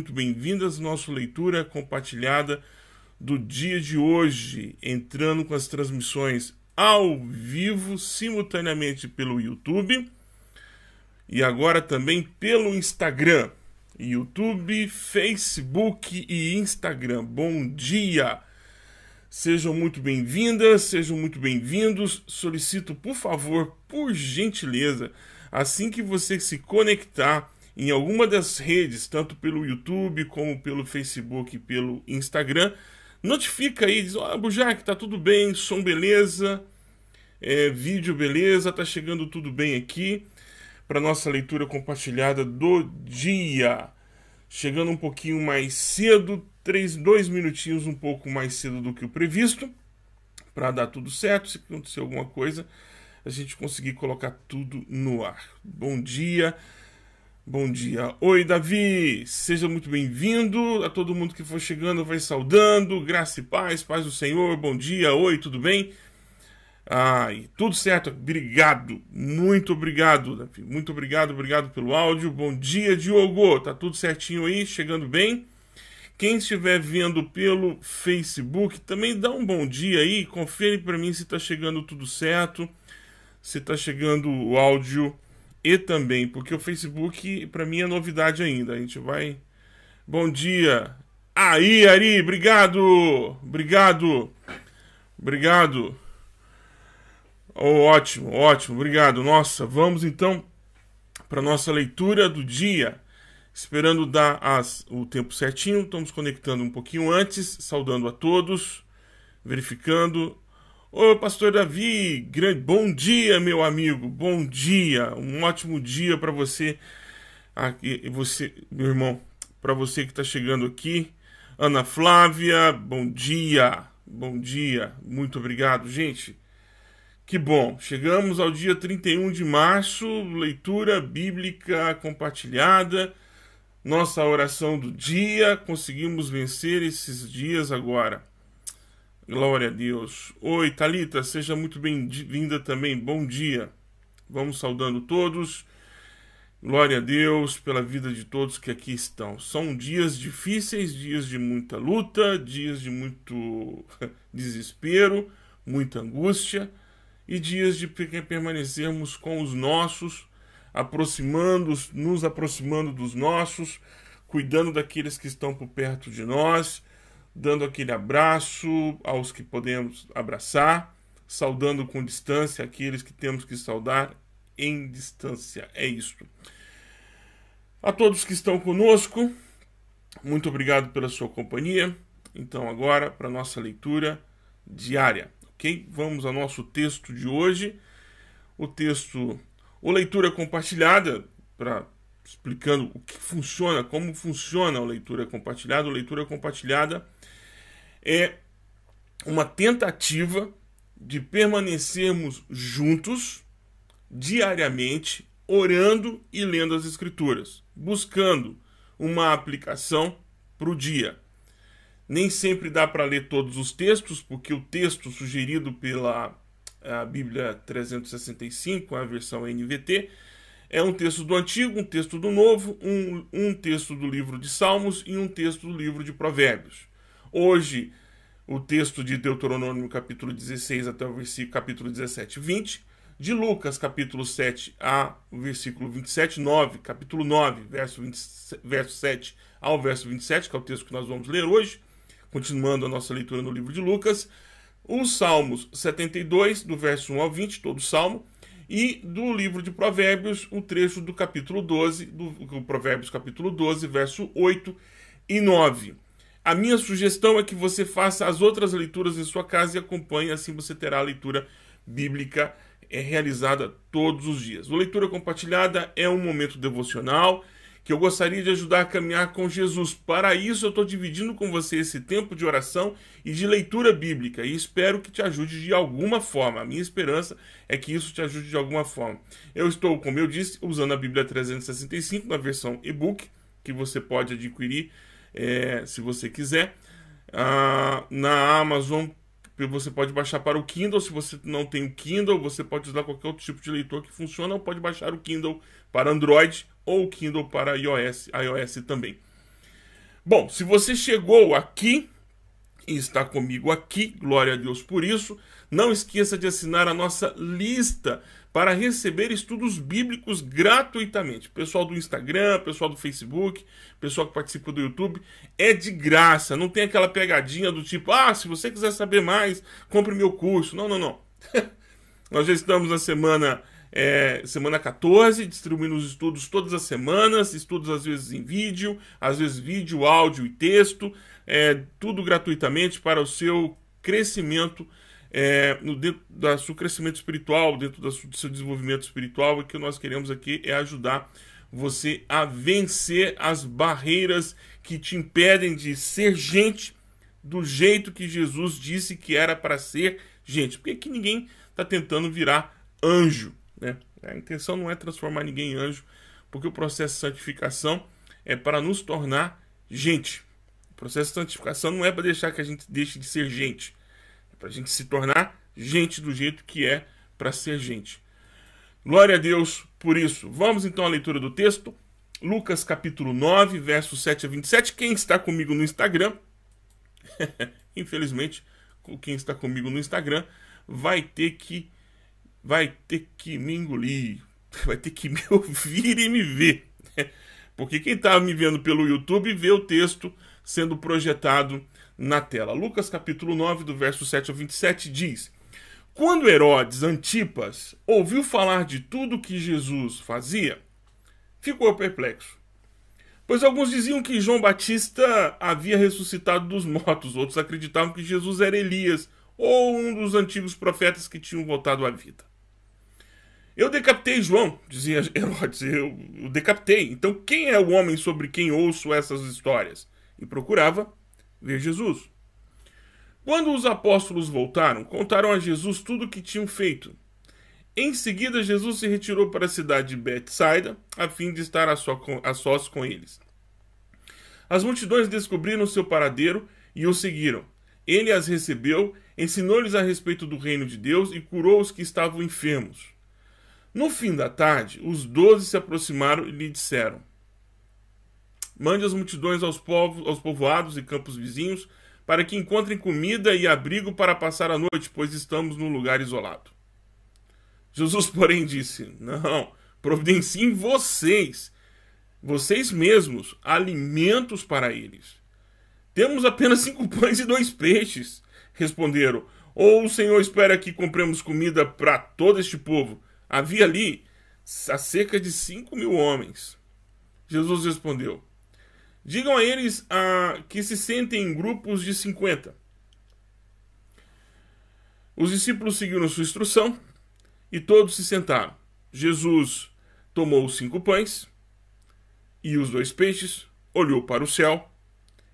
muito bem-vindas à nossa leitura compartilhada do dia de hoje, entrando com as transmissões ao vivo, simultaneamente pelo YouTube e agora também pelo Instagram. YouTube, Facebook e Instagram. Bom dia! Sejam muito bem-vindas, sejam muito bem-vindos. Solicito, por favor, por gentileza, assim que você se conectar em alguma das redes, tanto pelo YouTube como pelo Facebook e pelo Instagram, notifica aí, diz, ó, oh, Bujac, tá tudo bem, som beleza, é, vídeo beleza, tá chegando tudo bem aqui para nossa leitura compartilhada do dia. Chegando um pouquinho mais cedo, três, dois minutinhos um pouco mais cedo do que o previsto, para dar tudo certo. Se acontecer alguma coisa, a gente conseguir colocar tudo no ar. Bom dia. Bom dia. Oi, Davi. Seja muito bem-vindo. A todo mundo que for chegando, vai saudando. Graça e paz, paz do Senhor. Bom dia. Oi, tudo bem? Ai, tudo certo. Obrigado. Muito obrigado, Davi. Muito obrigado, obrigado pelo áudio. Bom dia, Diogo. Tá tudo certinho aí? Chegando bem? Quem estiver vendo pelo Facebook, também dá um bom dia aí. Confere para mim se tá chegando tudo certo. Se tá chegando o áudio e também, porque o Facebook para mim é novidade ainda. A gente vai. Bom dia. Aí, Ari, obrigado. Obrigado. Obrigado. Oh, ótimo, ótimo, obrigado. Nossa, vamos então para nossa leitura do dia. Esperando dar as, o tempo certinho, estamos conectando um pouquinho antes, saudando a todos, verificando Ô, pastor Davi, bom dia, meu amigo. Bom dia. Um ótimo dia para você. Aqui, você, meu irmão, para você que está chegando aqui. Ana Flávia, bom dia. Bom dia. Muito obrigado, gente. Que bom. Chegamos ao dia 31 de março, leitura bíblica compartilhada. Nossa oração do dia, conseguimos vencer esses dias agora. Glória a Deus. Oi, Talita, seja muito bem-vinda também. Bom dia. Vamos saudando todos. Glória a Deus pela vida de todos que aqui estão. São dias difíceis, dias de muita luta, dias de muito desespero, muita angústia e dias de permanecermos com os nossos, aproximando, nos aproximando dos nossos, cuidando daqueles que estão por perto de nós dando aquele abraço aos que podemos abraçar, saudando com distância aqueles que temos que saudar em distância. É isto. A todos que estão conosco, muito obrigado pela sua companhia. Então, agora para nossa leitura diária, ok? Vamos ao nosso texto de hoje. O texto, ou leitura compartilhada, para explicando o que funciona, como funciona a leitura compartilhada. A leitura compartilhada é uma tentativa de permanecermos juntos diariamente, orando e lendo as Escrituras, buscando uma aplicação para o dia. Nem sempre dá para ler todos os textos, porque o texto sugerido pela Bíblia 365, a versão NVT, é um texto do Antigo, um texto do Novo, um, um texto do livro de Salmos e um texto do livro de Provérbios. Hoje, o texto de Deuteronômio, capítulo 16 até o versículo, capítulo 17 20. De Lucas, capítulo 7 a versículo 27, 9, capítulo 9, verso, 20, verso 7 ao verso 27, que é o texto que nós vamos ler hoje, continuando a nossa leitura no livro de Lucas. Os Salmos 72, do verso 1 ao 20, todo o salmo, e do livro de Provérbios, um trecho do capítulo 12, do, do Provérbios capítulo 12, verso 8 e 9. A minha sugestão é que você faça as outras leituras em sua casa e acompanhe, assim você terá a leitura bíblica é, realizada todos os dias. O leitura compartilhada é um momento devocional que eu gostaria de ajudar a caminhar com Jesus. Para isso, eu estou dividindo com você esse tempo de oração e de leitura bíblica e espero que te ajude de alguma forma. A minha esperança é que isso te ajude de alguma forma. Eu estou, como eu disse, usando a Bíblia 365 na versão e-book que você pode adquirir é, se você quiser. Ah, na Amazon você pode baixar para o Kindle. Se você não tem o Kindle, você pode usar qualquer outro tipo de leitor que funciona, ou pode baixar o Kindle para Android ou o Kindle para iOS, iOS também. Bom, se você chegou aqui e está comigo aqui, glória a Deus por isso, não esqueça de assinar a nossa lista para receber estudos bíblicos gratuitamente. Pessoal do Instagram, pessoal do Facebook, pessoal que participa do YouTube, é de graça. Não tem aquela pegadinha do tipo, ah, se você quiser saber mais, compre meu curso. Não, não, não. Nós já estamos na semana é, semana 14, distribuindo os estudos todas as semanas, estudos às vezes em vídeo, às vezes vídeo, áudio e texto, é, tudo gratuitamente para o seu crescimento é, no dentro do seu crescimento espiritual, dentro do seu desenvolvimento espiritual, o que nós queremos aqui é ajudar você a vencer as barreiras que te impedem de ser gente do jeito que Jesus disse que era para ser gente. Porque aqui ninguém está tentando virar anjo. Né? A intenção não é transformar ninguém em anjo, porque o processo de santificação é para nos tornar gente. O processo de santificação não é para deixar que a gente deixe de ser gente para a gente se tornar gente do jeito que é para ser gente. Glória a Deus por isso. Vamos então à leitura do texto. Lucas capítulo 9, versos 7 a 27. Quem está comigo no Instagram, infelizmente, quem está comigo no Instagram vai ter que vai ter que me engolir, vai ter que me ouvir e me ver. Porque quem está me vendo pelo YouTube vê o texto sendo projetado na tela. Lucas capítulo 9, do verso 7 ao 27 diz: Quando Herodes Antipas ouviu falar de tudo que Jesus fazia, ficou perplexo. Pois alguns diziam que João Batista havia ressuscitado dos mortos, outros acreditavam que Jesus era Elias ou um dos antigos profetas que tinham voltado à vida. Eu decapitei João, dizia Herodes, eu o decapitei. Então quem é o homem sobre quem ouço essas histórias? E procurava ver Jesus. Quando os apóstolos voltaram, contaram a Jesus tudo o que tinham feito. Em seguida, Jesus se retirou para a cidade de Betsaida, a fim de estar a, sós com eles. As multidões descobriram seu paradeiro e o seguiram. Ele as recebeu, ensinou-lhes a respeito do reino de Deus e curou os que estavam enfermos. No fim da tarde, os doze se aproximaram e lhe disseram: Mande as multidões aos, povos, aos povoados e campos vizinhos, para que encontrem comida e abrigo para passar a noite, pois estamos num lugar isolado. Jesus, porém, disse: Não, providenciem vocês, vocês mesmos, alimentos para eles. Temos apenas cinco pães e dois peixes, responderam. Ou o Senhor espera que compremos comida para todo este povo? Havia ali a cerca de cinco mil homens. Jesus respondeu: Digam a eles ah, que se sentem em grupos de 50. Os discípulos seguiram sua instrução e todos se sentaram. Jesus tomou os cinco pães e os dois peixes, olhou para o céu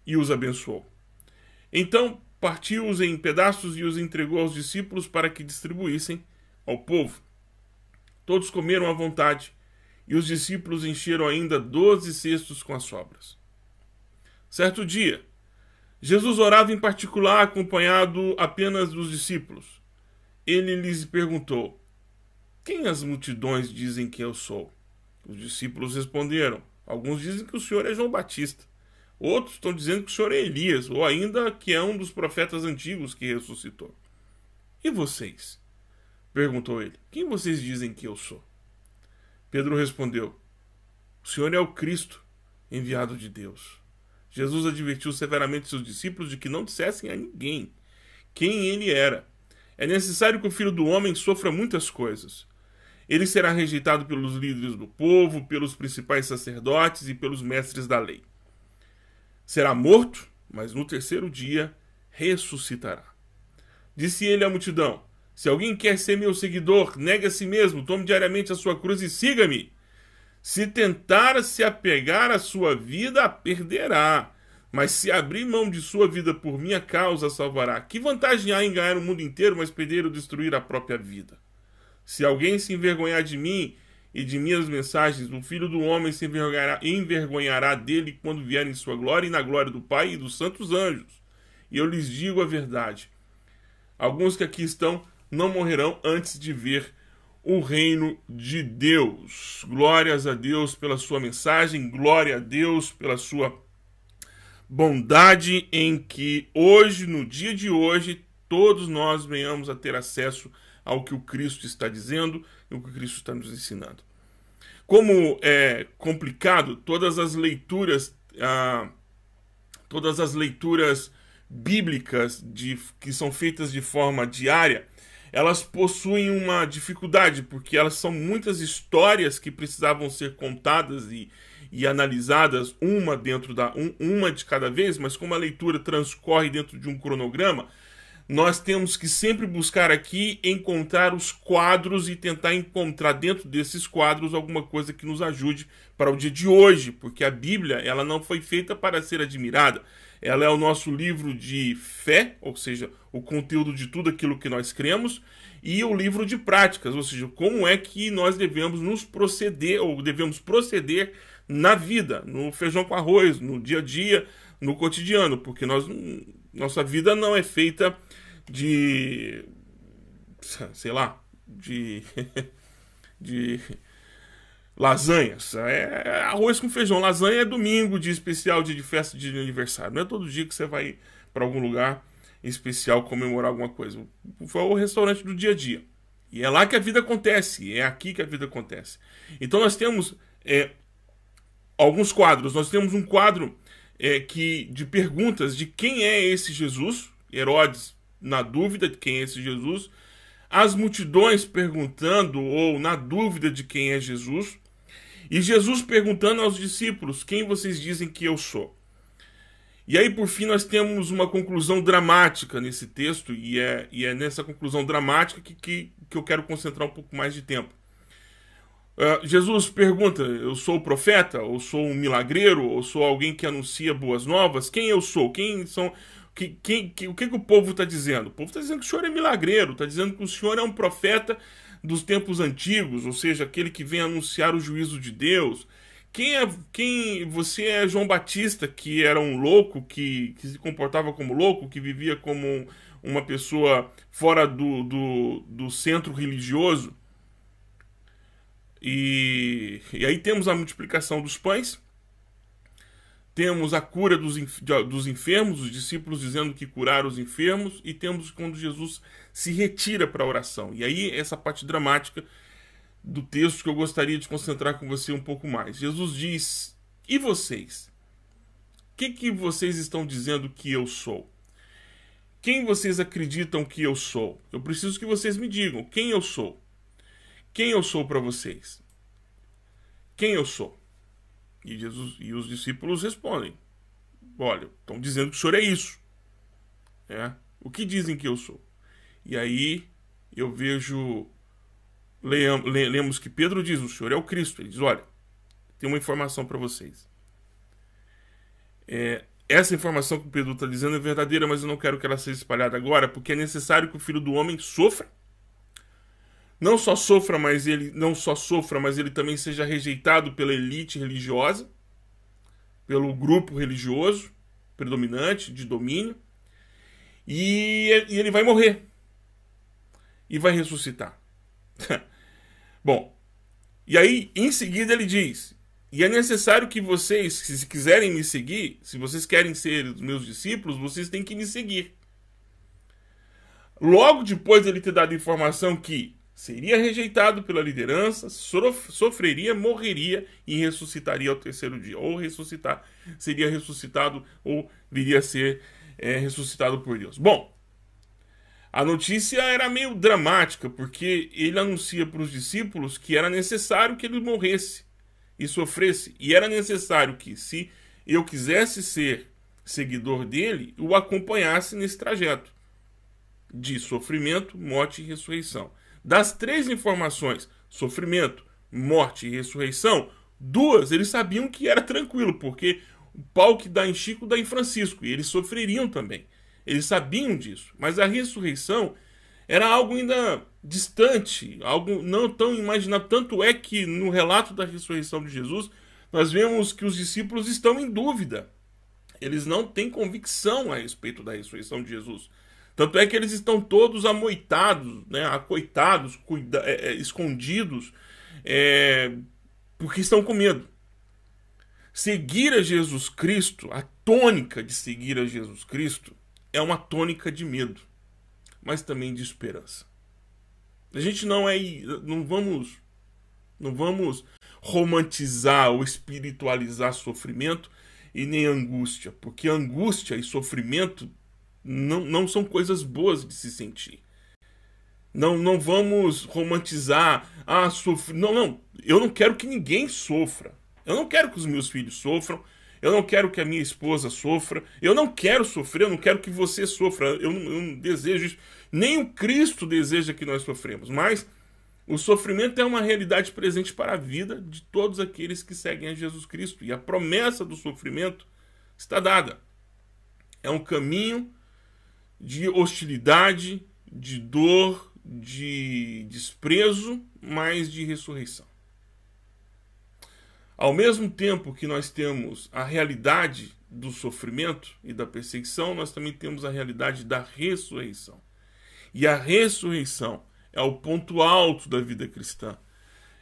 e os abençoou. Então partiu-os em pedaços e os entregou aos discípulos para que distribuíssem ao povo. Todos comeram à vontade e os discípulos encheram ainda doze cestos com as sobras. Certo dia, Jesus orava em particular acompanhado apenas dos discípulos. Ele lhes perguntou: Quem as multidões dizem que eu sou? Os discípulos responderam: Alguns dizem que o senhor é João Batista. Outros estão dizendo que o senhor é Elias, ou ainda que é um dos profetas antigos que ressuscitou. E vocês? perguntou ele: Quem vocês dizem que eu sou? Pedro respondeu: O senhor é o Cristo, enviado de Deus. Jesus advertiu severamente seus discípulos de que não dissessem a ninguém quem ele era. É necessário que o filho do homem sofra muitas coisas. Ele será rejeitado pelos líderes do povo, pelos principais sacerdotes e pelos mestres da lei. Será morto, mas no terceiro dia ressuscitará. Disse ele à multidão: Se alguém quer ser meu seguidor, negue a si mesmo, tome diariamente a sua cruz e siga-me. Se tentar se apegar à sua vida, a perderá. Mas se abrir mão de sua vida por minha causa, a salvará. Que vantagem há em ganhar o mundo inteiro, mas perder ou destruir a própria vida? Se alguém se envergonhar de mim e de minhas mensagens, o filho do homem se envergonhará, envergonhará dele quando vier em sua glória e na glória do Pai e dos santos anjos. E eu lhes digo a verdade: alguns que aqui estão não morrerão antes de ver o reino de Deus. Glórias a Deus pela sua mensagem, glória a Deus pela sua bondade em que hoje, no dia de hoje, todos nós venhamos a ter acesso ao que o Cristo está dizendo e o que o Cristo está nos ensinando. Como é complicado, todas as leituras, ah, todas as leituras bíblicas de, que são feitas de forma diária, elas possuem uma dificuldade, porque elas são muitas histórias que precisavam ser contadas e, e analisadas, uma dentro da. Um, uma de cada vez, mas como a leitura transcorre dentro de um cronograma, nós temos que sempre buscar aqui encontrar os quadros e tentar encontrar dentro desses quadros alguma coisa que nos ajude para o dia de hoje, porque a Bíblia ela não foi feita para ser admirada. Ela é o nosso livro de fé, ou seja, o conteúdo de tudo aquilo que nós cremos, e o livro de práticas, ou seja, como é que nós devemos nos proceder ou devemos proceder na vida, no feijão com arroz, no dia a dia, no cotidiano, porque nós, nossa vida não é feita de. sei lá, de. de lasanhas. É arroz com feijão. Lasanha é domingo, dia especial, dia de festa, dia de aniversário. Não é todo dia que você vai para algum lugar especial comemorar alguma coisa. Foi o restaurante do dia a dia. E é lá que a vida acontece. É aqui que a vida acontece. Então nós temos é, alguns quadros. Nós temos um quadro é, que de perguntas de quem é esse Jesus. Herodes na dúvida de quem é esse Jesus, as multidões perguntando ou na dúvida de quem é Jesus, e Jesus perguntando aos discípulos: Quem vocês dizem que eu sou? E aí, por fim, nós temos uma conclusão dramática nesse texto, e é, e é nessa conclusão dramática que, que, que eu quero concentrar um pouco mais de tempo. Uh, Jesus pergunta: Eu sou o profeta? Ou sou um milagreiro? Ou sou alguém que anuncia boas novas? Quem eu sou? Quem são que, que, o que, que o povo está dizendo? O povo está dizendo que o senhor é milagreiro, está dizendo que o senhor é um profeta dos tempos antigos, ou seja, aquele que vem anunciar o juízo de Deus. Quem é quem você é João Batista, que era um louco, que, que se comportava como louco, que vivia como uma pessoa fora do, do, do centro religioso. E, e aí temos a multiplicação dos pães temos a cura dos, dos enfermos, os discípulos dizendo que curaram os enfermos, e temos quando Jesus se retira para a oração. E aí, essa parte dramática do texto que eu gostaria de concentrar com você um pouco mais. Jesus diz: E vocês? O que, que vocês estão dizendo que eu sou? Quem vocês acreditam que eu sou? Eu preciso que vocês me digam quem eu sou. Quem eu sou para vocês? Quem eu sou? E, Jesus, e os discípulos respondem: Olha, estão dizendo que o senhor é isso. É, o que dizem que eu sou? E aí eu vejo, lemos que Pedro diz: O senhor é o Cristo. Ele diz: Olha, tem uma informação para vocês. É, essa informação que o Pedro está dizendo é verdadeira, mas eu não quero que ela seja espalhada agora, porque é necessário que o filho do homem sofra não só sofra, mas ele não só sofra, mas ele também seja rejeitado pela elite religiosa, pelo grupo religioso predominante de domínio, e, ele vai morrer e vai ressuscitar. Bom, e aí em seguida ele diz: e é necessário que vocês, se quiserem me seguir, se vocês querem ser os meus discípulos, vocês têm que me seguir. Logo depois dele ter dado informação que seria rejeitado pela liderança, sofreria, morreria e ressuscitaria ao terceiro dia. Ou ressuscitar, seria ressuscitado ou viria a ser é, ressuscitado por Deus. Bom, a notícia era meio dramática, porque ele anuncia para os discípulos que era necessário que ele morresse e sofresse. E era necessário que, se eu quisesse ser seguidor dele, o acompanhasse nesse trajeto de sofrimento, morte e ressurreição. Das três informações, sofrimento, morte e ressurreição, duas eles sabiam que era tranquilo, porque o pau que dá em Chico dá em Francisco, e eles sofreriam também. Eles sabiam disso. Mas a ressurreição era algo ainda distante, algo não tão imaginável. Tanto é que no relato da ressurreição de Jesus, nós vemos que os discípulos estão em dúvida. Eles não têm convicção a respeito da ressurreição de Jesus. Tanto é que eles estão todos amoitados, né, acoitados, cuida, é, é, escondidos, é, porque estão com medo. Seguir a Jesus Cristo, a tônica de seguir a Jesus Cristo, é uma tônica de medo, mas também de esperança. A gente não é. Não vamos. Não vamos romantizar ou espiritualizar sofrimento e nem angústia, porque angústia e sofrimento não, não são coisas boas de se sentir. Não, não vamos romantizar, ah, sofrer. Não, não. Eu não quero que ninguém sofra. Eu não quero que os meus filhos sofram. Eu não quero que a minha esposa sofra. Eu não quero sofrer. Eu não quero que você sofra. Eu não, eu não desejo isso. Nem o Cristo deseja que nós sofremos. Mas o sofrimento é uma realidade presente para a vida de todos aqueles que seguem a Jesus Cristo. E a promessa do sofrimento está dada. É um caminho de hostilidade, de dor, de desprezo, mas de ressurreição. Ao mesmo tempo que nós temos a realidade do sofrimento e da perseguição, nós também temos a realidade da ressurreição. E a ressurreição é o ponto alto da vida cristã.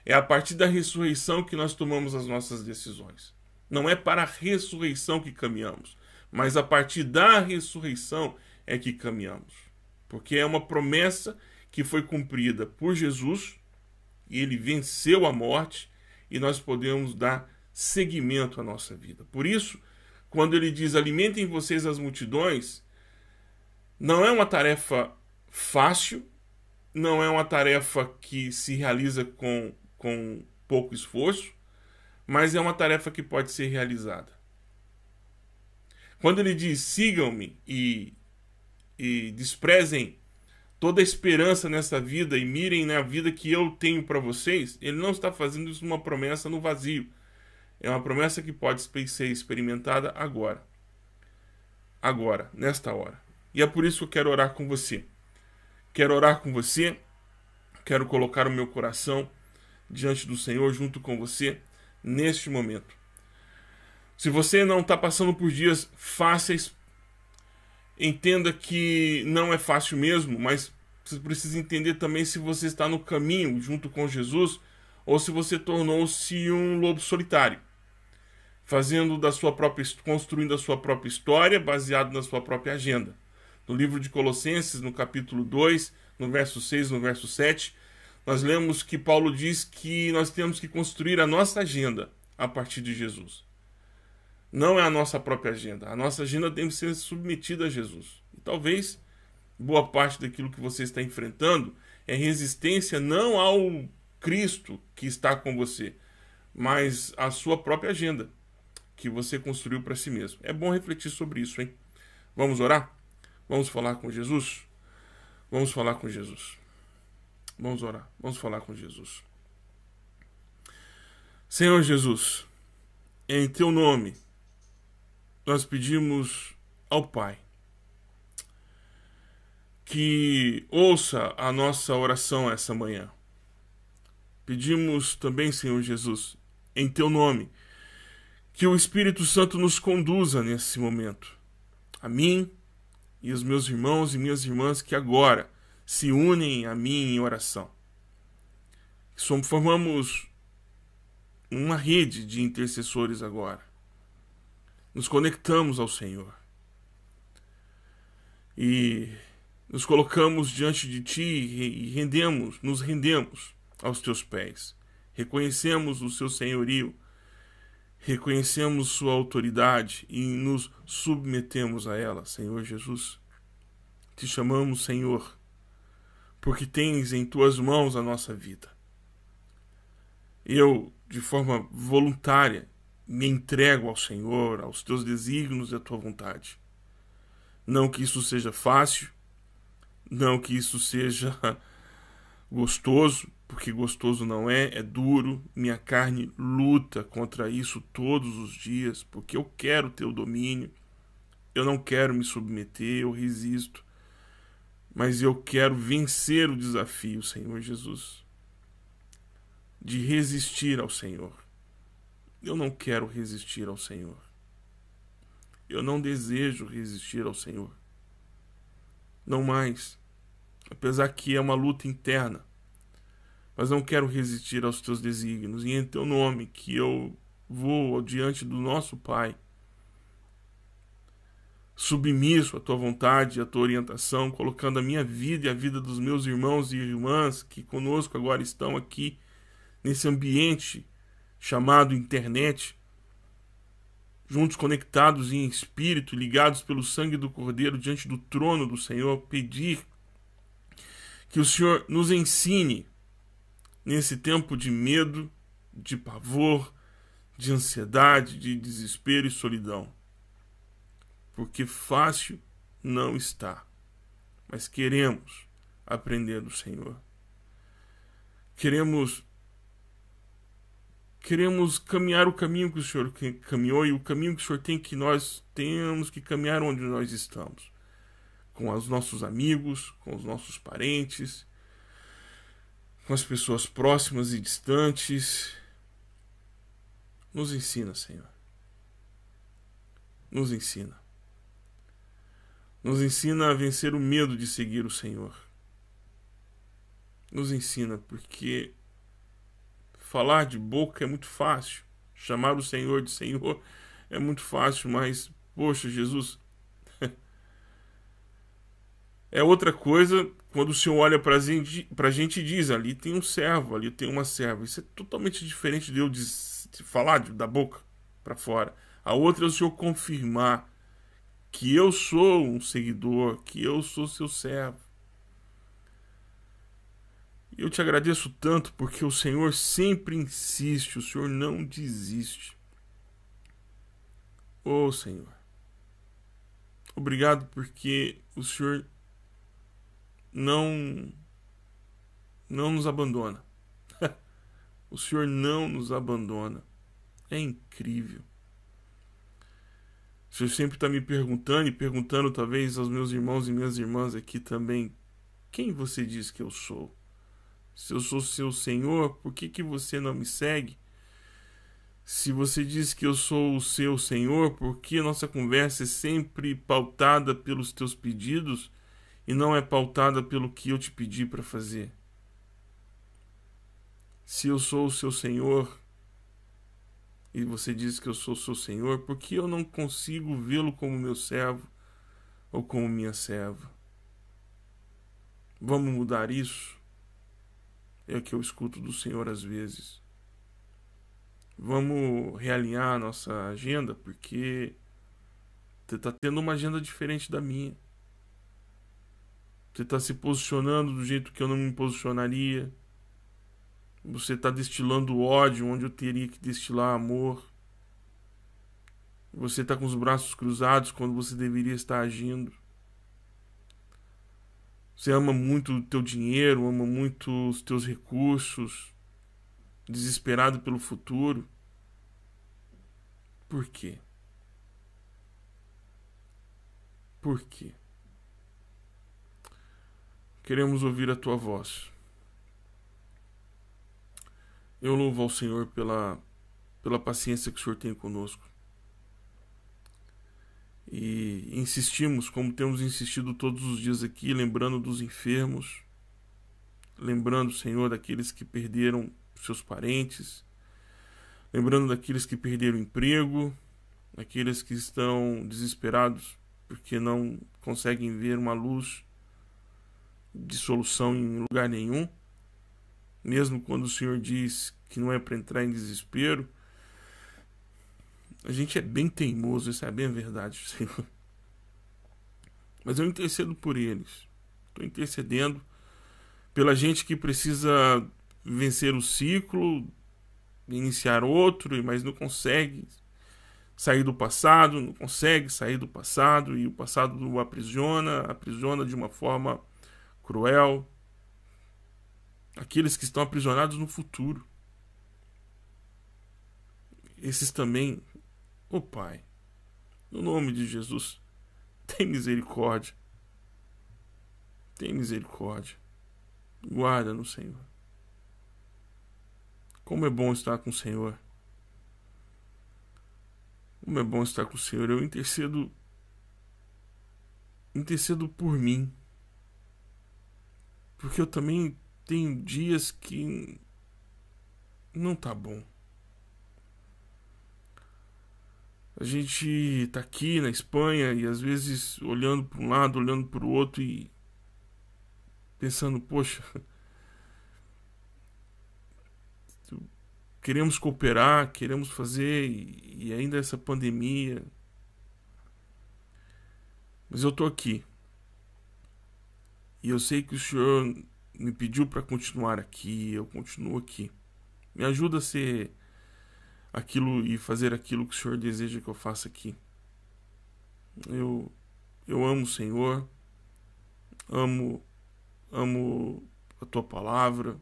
É a partir da ressurreição que nós tomamos as nossas decisões. Não é para a ressurreição que caminhamos, mas a partir da ressurreição é que caminhamos. Porque é uma promessa que foi cumprida por Jesus, e ele venceu a morte, e nós podemos dar seguimento à nossa vida. Por isso, quando ele diz alimentem vocês as multidões, não é uma tarefa fácil, não é uma tarefa que se realiza com, com pouco esforço, mas é uma tarefa que pode ser realizada. Quando ele diz sigam-me e, e desprezem toda esperança nessa vida e mirem na vida que eu tenho para vocês, ele não está fazendo isso uma promessa no vazio. É uma promessa que pode ser experimentada agora. Agora, nesta hora. E é por isso que eu quero orar com você. Quero orar com você. Quero colocar o meu coração diante do Senhor junto com você neste momento. Se você não está passando por dias fáceis, entenda que não é fácil mesmo, mas você precisa entender também se você está no caminho junto com Jesus ou se você tornou-se um lobo solitário, fazendo da sua própria construindo a sua própria história baseado na sua própria agenda. No livro de Colossenses, no capítulo 2, no verso 6, no verso 7, nós lemos que Paulo diz que nós temos que construir a nossa agenda a partir de Jesus. Não é a nossa própria agenda. A nossa agenda tem que ser submetida a Jesus. E talvez boa parte daquilo que você está enfrentando é resistência não ao Cristo que está com você, mas à sua própria agenda que você construiu para si mesmo. É bom refletir sobre isso, hein? Vamos orar? Vamos falar com Jesus? Vamos falar com Jesus. Vamos orar. Vamos falar com Jesus. Senhor Jesus, em teu nome nós pedimos ao Pai que ouça a nossa oração essa manhã. Pedimos também, Senhor Jesus, em teu nome, que o Espírito Santo nos conduza nesse momento. A mim e os meus irmãos e minhas irmãs que agora se unem a mim em oração. Formamos uma rede de intercessores agora nos conectamos ao Senhor e nos colocamos diante de Ti e rendemos, nos rendemos aos Teus pés. Reconhecemos o Seu senhorio, reconhecemos Sua autoridade e nos submetemos a ela, Senhor Jesus. Te chamamos, Senhor, porque tens em Tuas mãos a nossa vida. Eu, de forma voluntária, me entrego ao Senhor, aos teus desígnios e à tua vontade. Não que isso seja fácil, não que isso seja gostoso, porque gostoso não é, é duro. Minha carne luta contra isso todos os dias, porque eu quero ter o domínio, eu não quero me submeter, eu resisto. Mas eu quero vencer o desafio, Senhor Jesus, de resistir ao Senhor eu não quero resistir ao Senhor. Eu não desejo resistir ao Senhor. Não mais. Apesar que é uma luta interna. Mas não quero resistir aos teus desígnios. E em teu nome que eu vou diante do nosso Pai, submisso à tua vontade, à tua orientação, colocando a minha vida e a vida dos meus irmãos e irmãs que conosco agora estão aqui nesse ambiente chamado internet, juntos conectados em espírito, ligados pelo sangue do Cordeiro diante do trono do Senhor, pedir que o Senhor nos ensine nesse tempo de medo, de pavor, de ansiedade, de desespero e solidão. Porque fácil não está, mas queremos aprender do Senhor. Queremos queremos caminhar o caminho que o Senhor caminhou e o caminho que o Senhor tem que nós temos que caminhar onde nós estamos. Com os nossos amigos, com os nossos parentes, com as pessoas próximas e distantes. Nos ensina, Senhor. Nos ensina. Nos ensina a vencer o medo de seguir o Senhor. Nos ensina, porque Falar de boca é muito fácil. Chamar o Senhor de Senhor é muito fácil, mas, poxa, Jesus. é outra coisa quando o Senhor olha para a gente e diz: ali tem um servo, ali tem uma serva. Isso é totalmente diferente de eu de, falar da boca para fora. A outra é o Senhor confirmar que eu sou um seguidor, que eu sou seu servo. Eu te agradeço tanto porque o Senhor sempre insiste, o Senhor não desiste. Oh Senhor, obrigado porque o Senhor não não nos abandona. o Senhor não nos abandona. É incrível. O Senhor sempre está me perguntando e perguntando, talvez, aos meus irmãos e minhas irmãs aqui também: quem você diz que eu sou? Se eu sou seu Senhor, por que, que você não me segue? Se você diz que eu sou o seu Senhor, por que nossa conversa é sempre pautada pelos teus pedidos e não é pautada pelo que eu te pedi para fazer? Se eu sou o seu Senhor e você diz que eu sou o seu Senhor, por que eu não consigo vê-lo como meu servo ou como minha serva? Vamos mudar isso? É o que eu escuto do Senhor às vezes. Vamos realinhar a nossa agenda, porque você está tendo uma agenda diferente da minha. Você está se posicionando do jeito que eu não me posicionaria. Você está destilando ódio onde eu teria que destilar amor. Você está com os braços cruzados quando você deveria estar agindo. Você ama muito o teu dinheiro, ama muito os teus recursos, desesperado pelo futuro. Por quê? Por quê? Queremos ouvir a tua voz. Eu louvo ao Senhor pela, pela paciência que o Senhor tem conosco. E insistimos, como temos insistido todos os dias aqui, lembrando dos enfermos, lembrando, Senhor, daqueles que perderam seus parentes, lembrando daqueles que perderam emprego, daqueles que estão desesperados porque não conseguem ver uma luz de solução em lugar nenhum, mesmo quando o Senhor diz que não é para entrar em desespero, a gente é bem teimoso, isso é bem verdade, Senhor. Mas eu intercedo por eles. Estou intercedendo pela gente que precisa vencer o ciclo, iniciar outro, mas não consegue sair do passado, não consegue sair do passado e o passado o aprisiona, aprisiona de uma forma cruel. Aqueles que estão aprisionados no futuro. Esses também Ó oh, Pai, no nome de Jesus, tem misericórdia. Tem misericórdia. Guarda no Senhor. Como é bom estar com o Senhor. Como é bom estar com o Senhor. Eu intercedo intercedo por mim. Porque eu também tenho dias que não tá bom. A gente tá aqui na Espanha e às vezes olhando para um lado, olhando para o outro e pensando, poxa, queremos cooperar, queremos fazer e, ainda essa pandemia. Mas eu tô aqui. E eu sei que o Senhor me pediu para continuar aqui, eu continuo aqui. Me ajuda a ser aquilo e fazer aquilo que o Senhor deseja que eu faça aqui. Eu eu amo o Senhor, amo amo a tua palavra,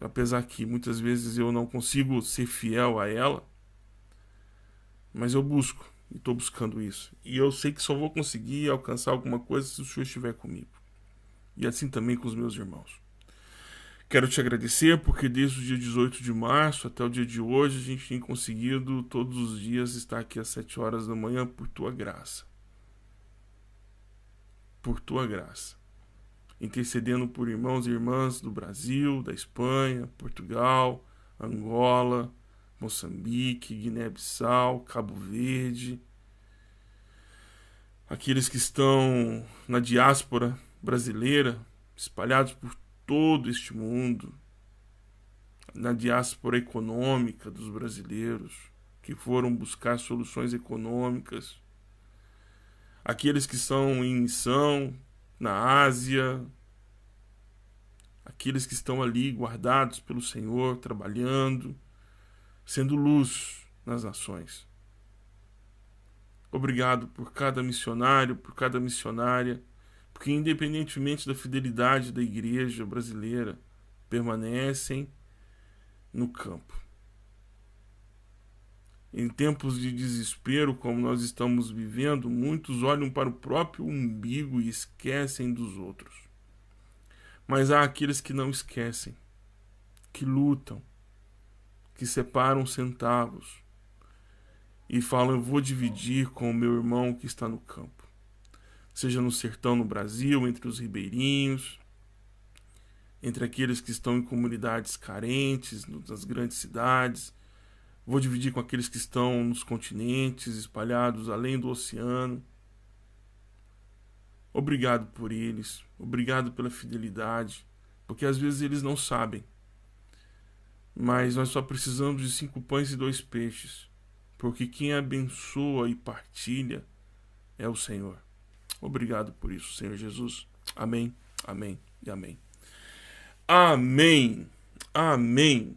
apesar que muitas vezes eu não consigo ser fiel a ela, mas eu busco e estou buscando isso. E eu sei que só vou conseguir alcançar alguma coisa se o Senhor estiver comigo. E assim também com os meus irmãos. Quero te agradecer porque desde o dia 18 de março até o dia de hoje a gente tem conseguido todos os dias estar aqui às 7 horas da manhã por tua graça. Por tua graça intercedendo por irmãos e irmãs do Brasil, da Espanha, Portugal, Angola, Moçambique, Guiné-Bissau, Cabo Verde, aqueles que estão na diáspora brasileira, espalhados por todo este mundo, na diáspora econômica dos brasileiros, que foram buscar soluções econômicas, aqueles que estão em missão na Ásia, aqueles que estão ali guardados pelo Senhor, trabalhando, sendo luz nas nações. Obrigado por cada missionário, por cada missionária, porque independentemente da fidelidade da igreja brasileira, permanecem no campo. Em tempos de desespero como nós estamos vivendo, muitos olham para o próprio umbigo e esquecem dos outros. Mas há aqueles que não esquecem, que lutam, que separam centavos e falam: Eu vou dividir com o meu irmão que está no campo. Seja no sertão no Brasil, entre os ribeirinhos, entre aqueles que estão em comunidades carentes, nas grandes cidades, Vou dividir com aqueles que estão nos continentes, espalhados além do oceano. Obrigado por eles, obrigado pela fidelidade, porque às vezes eles não sabem. Mas nós só precisamos de cinco pães e dois peixes, porque quem abençoa e partilha é o Senhor. Obrigado por isso, Senhor Jesus. Amém, amém e amém. Amém, amém.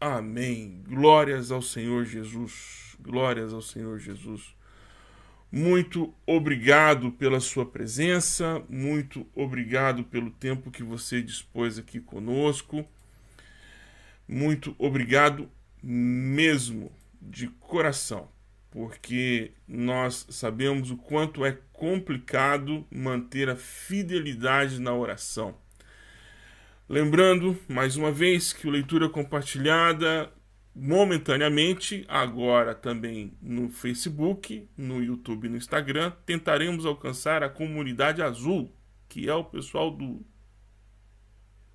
Amém. Glórias ao Senhor Jesus. Glórias ao Senhor Jesus. Muito obrigado pela sua presença, muito obrigado pelo tempo que você dispôs aqui conosco. Muito obrigado mesmo, de coração, porque nós sabemos o quanto é complicado manter a fidelidade na oração. Lembrando, mais uma vez, que o Leitura Compartilhada, momentaneamente, agora também no Facebook, no YouTube e no Instagram, tentaremos alcançar a comunidade azul, que é o pessoal do,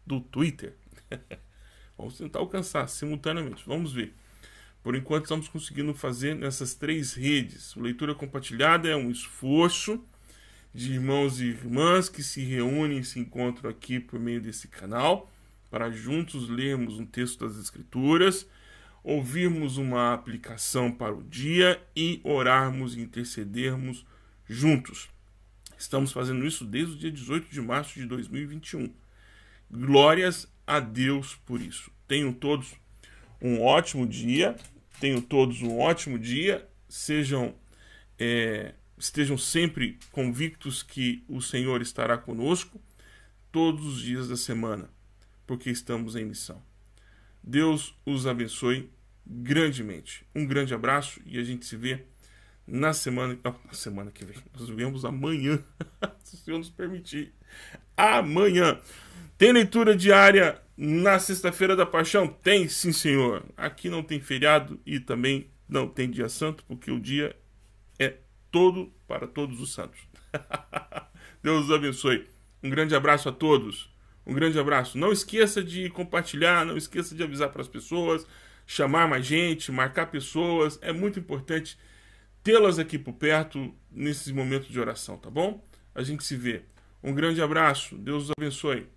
do Twitter. Vamos tentar alcançar simultaneamente, vamos ver. Por enquanto, estamos conseguindo fazer nessas três redes. O Leitura Compartilhada é um esforço de irmãos e irmãs que se reúnem e se encontram aqui por meio desse canal para juntos lermos um texto das Escrituras, ouvirmos uma aplicação para o dia e orarmos e intercedermos juntos. Estamos fazendo isso desde o dia 18 de março de 2021. Glórias a Deus por isso. Tenham todos um ótimo dia. Tenham todos um ótimo dia. Sejam é, estejam sempre convictos que o Senhor estará conosco todos os dias da semana, porque estamos em missão. Deus os abençoe grandemente. Um grande abraço e a gente se vê na semana, na semana que vem. Nós vemos amanhã, se o Senhor nos permitir. Amanhã. Tem leitura diária na sexta-feira da paixão? Tem, sim, senhor. Aqui não tem feriado e também não tem dia santo, porque o dia é todo para todos os santos. Deus os abençoe. Um grande abraço a todos. Um grande abraço. Não esqueça de compartilhar, não esqueça de avisar para as pessoas. chamar mais gente, marcar pessoas. É muito importante tê-las aqui por perto nesses momentos de oração, tá bom? A gente se vê. Um grande abraço. Deus os abençoe.